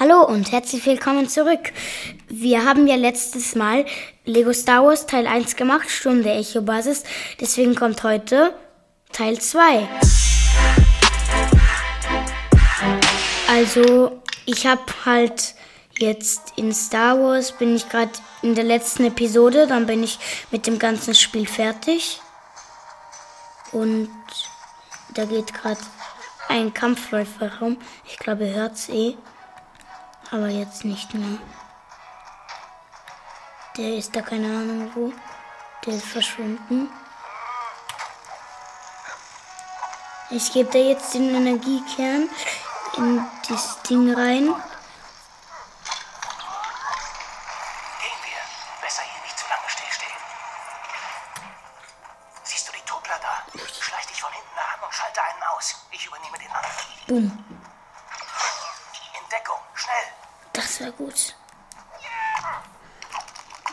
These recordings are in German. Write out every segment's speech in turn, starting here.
Hallo und herzlich willkommen zurück. Wir haben ja letztes Mal Lego Star Wars Teil 1 gemacht, Sturm der Echo-Basis. Deswegen kommt heute Teil 2. Also, ich habe halt jetzt in Star Wars, bin ich gerade in der letzten Episode, dann bin ich mit dem ganzen Spiel fertig. Und da geht gerade ein Kampfläufer rum. Ich glaube, ihr hört's eh. Aber jetzt nicht mehr. Der ist da keine Ahnung wo. Der ist verschwunden. Ich gebe da jetzt den Energiekern in das Ding rein.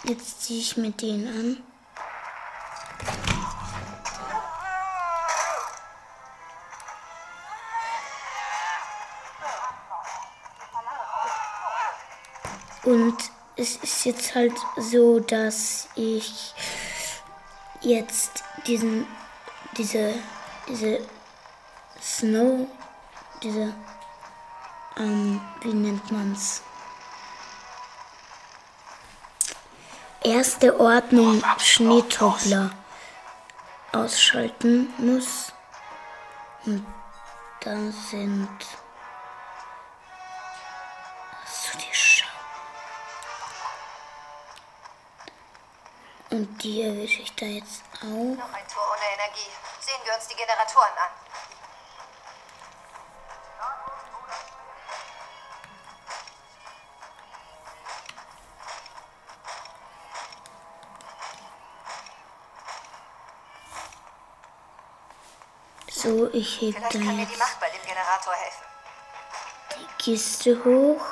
Jetzt ziehe ich mir den an. Und es ist jetzt halt so, dass ich jetzt diesen, diese, diese Snow, diese, ähm, wie nennt man's? Erste Ordnung Schneetoppler ausschalten muss. Und da sind so die Schau. Und die erwische ich da jetzt auch. Noch ein Tor ohne Energie. Sehen wir uns die Generatoren an. So, ich heb Vielleicht da kann mir die jetzt Macht bei dem Generator helfen. die Kiste hoch.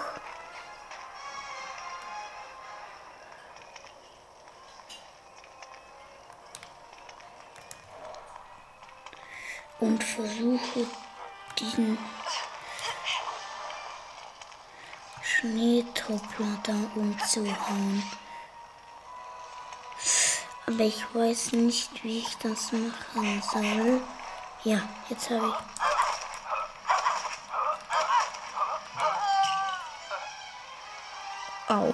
Und versuche diesen Schneetoppler da umzuhauen. Aber ich weiß nicht, wie ich das machen soll. Ja, jetzt habe ich. Au.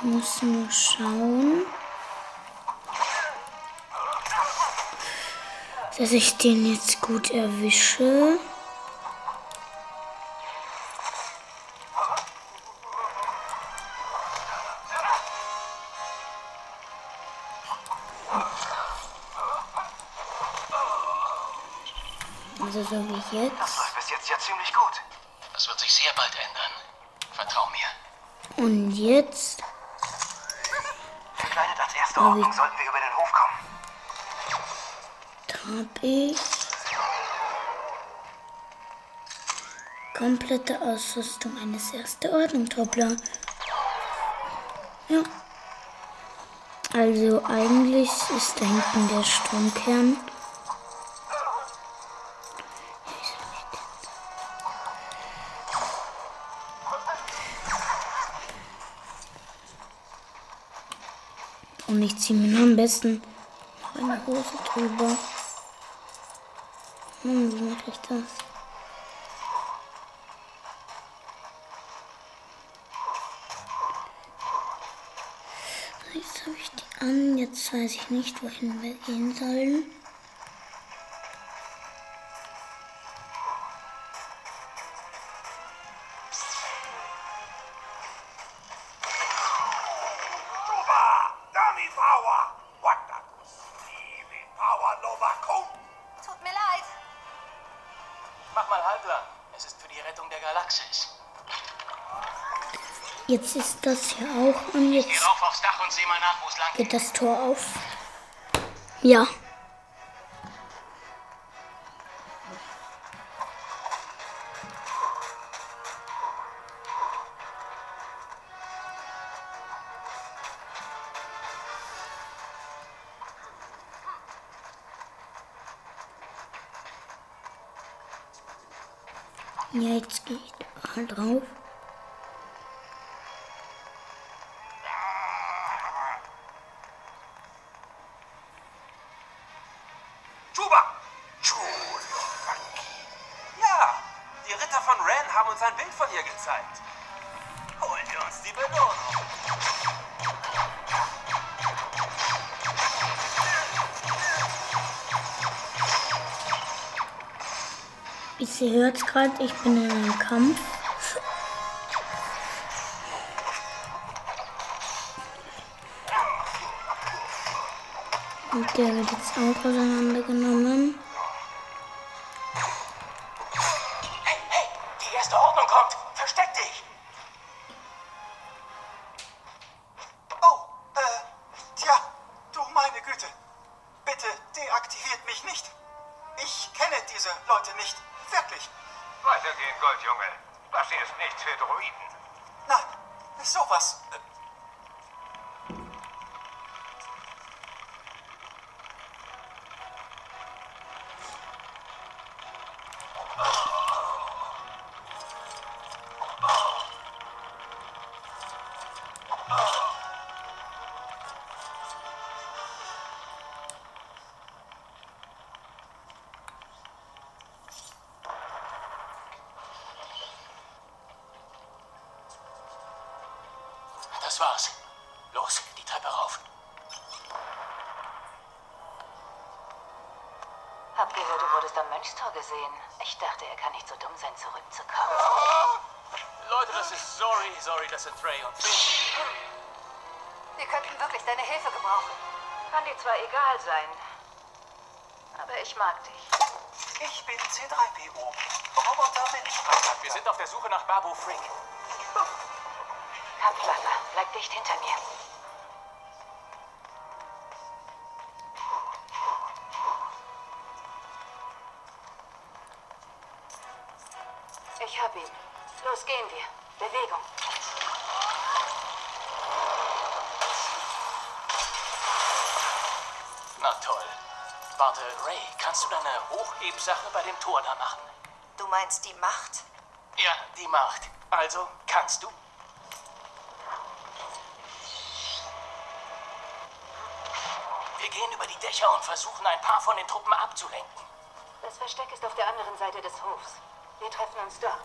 Ich muss nur schauen, dass ich den jetzt gut erwische. Also so wie Das jetzt. läuft bis jetzt ja ziemlich gut. Das wird sich sehr bald ändern. Vertrau mir. Und jetzt. Ordnung sollten wir über den Hof kommen. habe ich komplette Ausrüstung eines erste Ordnung Toppler. Ja. Also eigentlich ist da hinten der Stromkern. Und ich ziehe mir am besten noch eine Hose drüber. Hm, wie mache ich das? Jetzt habe ich die an, jetzt weiß ich nicht, wohin wir gehen sollen. Novakun! Tut mir leid. Mach mal halblang. Es ist für die Rettung der Galaxis. Jetzt ist das hier auch geh Jetzt rauf aufs Dach und seh mal nach, wo es lang geht. geht das Tor auf. Ja. Ja, jetzt gehe ich da drauf. Chulanki. Ja, die Ritter von Ren haben uns ein Bild von ihr gezeigt. Wir uns die Belohnung. Ich hört gerade, ich bin in einem Kampf. Und der wird jetzt auch auseinandergenommen. Weitergehen, Goldjunge. Das hier ist nichts für Druiden. Nein, sowas. Das war's. Los, die Treppe rauf. Hab gehört, du wurdest am Mönchstor gesehen. Ich dachte, er kann nicht so dumm sein, zurückzukommen. Leute, das ist sorry, sorry, das sind Trey und Finn. Wir könnten wirklich deine Hilfe gebrauchen. Kann dir zwar egal sein, aber ich mag dich. ich bin C3PO. Roboter Menschkontakt. Wir sind auf der Suche nach Babu Frick. Kampfwasser, bleib dicht hinter mir. Ich hab ihn. Los, gehen wir. Bewegung. Na toll. Warte, Ray, kannst du deine Hochhebsache bei dem Tor da machen? Du meinst die Macht? Ja, die Macht. Also, kannst du? Wir gehen über die Dächer und versuchen, ein paar von den Truppen abzulenken. Das Versteck ist auf der anderen Seite des Hofs. Wir treffen uns dort.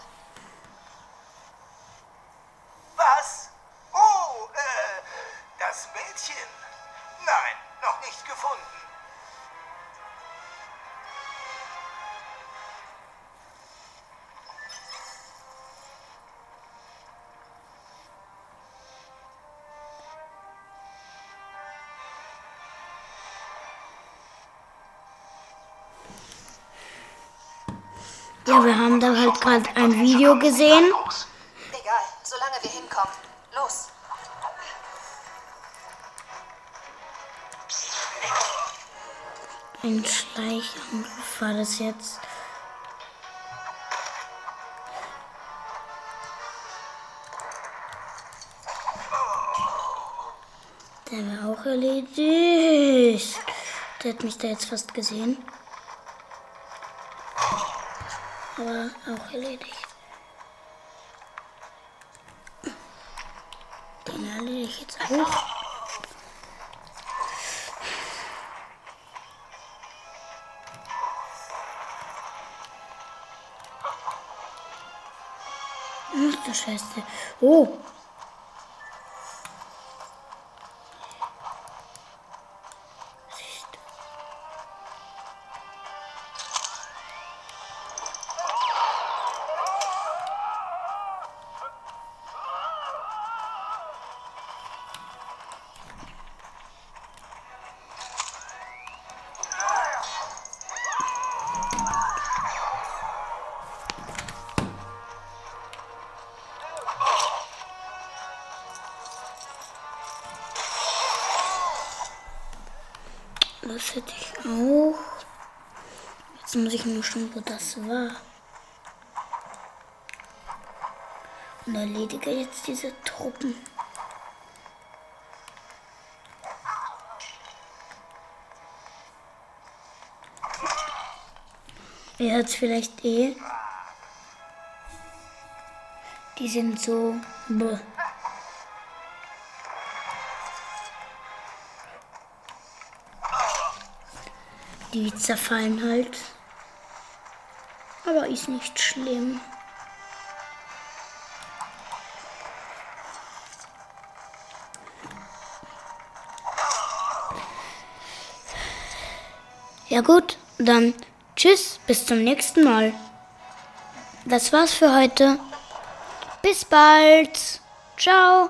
Ja, wir haben da halt gerade ein Video gesehen. Egal, solange wir hinkommen. Los. Ein Schleichangriff war das jetzt. Der war auch erledigt. Der hat mich da jetzt fast gesehen. Aber auch erledigt. Den erledige ich jetzt auch. Ach du Scheiße. Oh. Das hätte ich auch. Jetzt muss ich nur schauen, wo das war. Und erledige jetzt diese Truppen. Ihr hört es vielleicht eh. Die sind so. Bäh. Die zerfallen halt. Aber ist nicht schlimm. Ja gut, dann tschüss, bis zum nächsten Mal. Das war's für heute. Bis bald. Ciao.